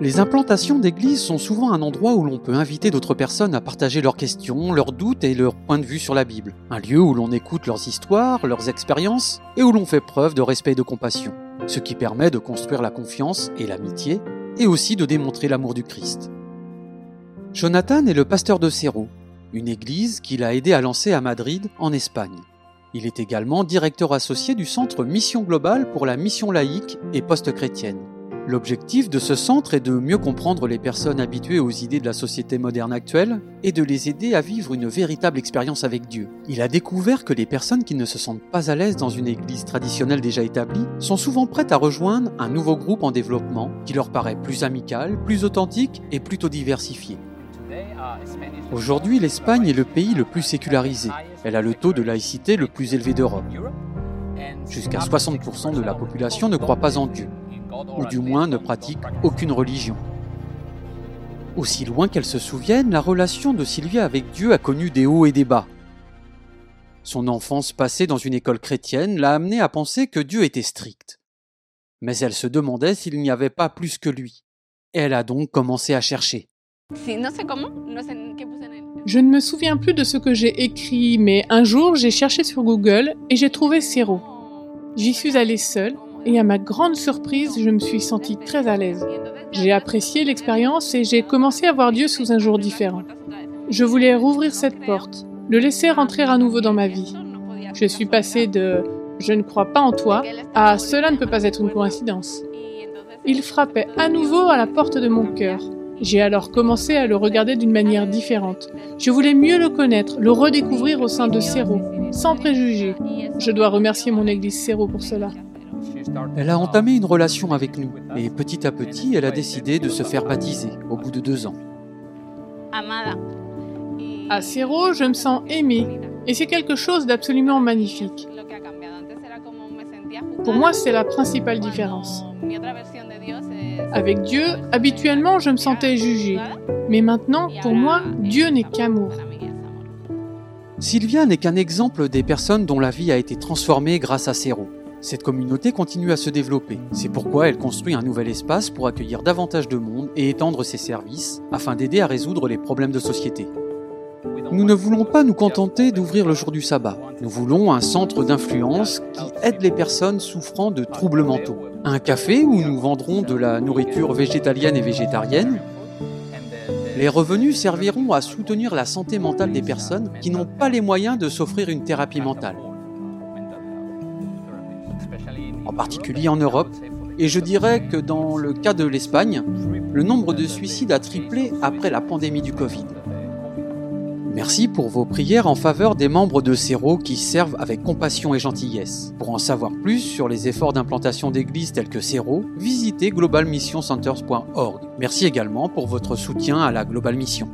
Les implantations d'églises sont souvent un endroit où l'on peut inviter d'autres personnes à partager leurs questions, leurs doutes et leurs points de vue sur la Bible. Un lieu où l'on écoute leurs histoires, leurs expériences et où l'on fait preuve de respect et de compassion. Ce qui permet de construire la confiance et l'amitié et aussi de démontrer l'amour du Christ. Jonathan est le pasteur de Cerro, une église qu'il a aidé à lancer à Madrid, en Espagne. Il est également directeur associé du centre Mission Globale pour la mission laïque et post-chrétienne. L'objectif de ce centre est de mieux comprendre les personnes habituées aux idées de la société moderne actuelle et de les aider à vivre une véritable expérience avec Dieu. Il a découvert que les personnes qui ne se sentent pas à l'aise dans une église traditionnelle déjà établie sont souvent prêtes à rejoindre un nouveau groupe en développement qui leur paraît plus amical, plus authentique et plutôt diversifié. Aujourd'hui, l'Espagne est le pays le plus sécularisé. Elle a le taux de laïcité le plus élevé d'Europe. Jusqu'à 60% de la population ne croit pas en Dieu ou du moins ne pratique aucune religion. Aussi loin qu'elle se souvienne, la relation de Sylvia avec Dieu a connu des hauts et des bas. Son enfance passée dans une école chrétienne l'a amenée à penser que Dieu était strict. Mais elle se demandait s'il n'y avait pas plus que lui. Et elle a donc commencé à chercher. Je ne me souviens plus de ce que j'ai écrit, mais un jour j'ai cherché sur Google et j'ai trouvé Cero. J'y suis allée seule et à ma grande surprise, je me suis sentie très à l'aise. J'ai apprécié l'expérience et j'ai commencé à voir Dieu sous un jour différent. Je voulais rouvrir cette porte, le laisser rentrer à nouveau dans ma vie. Je suis passée de je ne crois pas en toi à cela ne peut pas être une coïncidence. Il frappait à nouveau à la porte de mon cœur. J'ai alors commencé à le regarder d'une manière différente. Je voulais mieux le connaître, le redécouvrir au sein de Céro, sans préjugés. Je dois remercier mon église Céro pour cela. Elle a entamé une relation avec nous et petit à petit, elle a décidé de se faire baptiser au bout de deux ans. À Cerro, je me sens aimée et c'est quelque chose d'absolument magnifique. Pour moi, c'est la principale différence. Avec Dieu, habituellement, je me sentais jugée. Mais maintenant, pour moi, Dieu n'est qu'amour. Sylvia n'est qu'un exemple des personnes dont la vie a été transformée grâce à Cerro. Cette communauté continue à se développer. C'est pourquoi elle construit un nouvel espace pour accueillir davantage de monde et étendre ses services afin d'aider à résoudre les problèmes de société. Nous ne voulons pas nous contenter d'ouvrir le jour du sabbat. Nous voulons un centre d'influence qui aide les personnes souffrant de troubles mentaux. Un café où nous vendrons de la nourriture végétalienne et végétarienne. Les revenus serviront à soutenir la santé mentale des personnes qui n'ont pas les moyens de s'offrir une thérapie mentale en particulier en Europe. Et je dirais que dans le cas de l'Espagne, le nombre de suicides a triplé après la pandémie du Covid. Merci pour vos prières en faveur des membres de CERO qui servent avec compassion et gentillesse. Pour en savoir plus sur les efforts d'implantation d'églises telles que CERO, visitez globalmissioncenters.org. Merci également pour votre soutien à la Global Mission.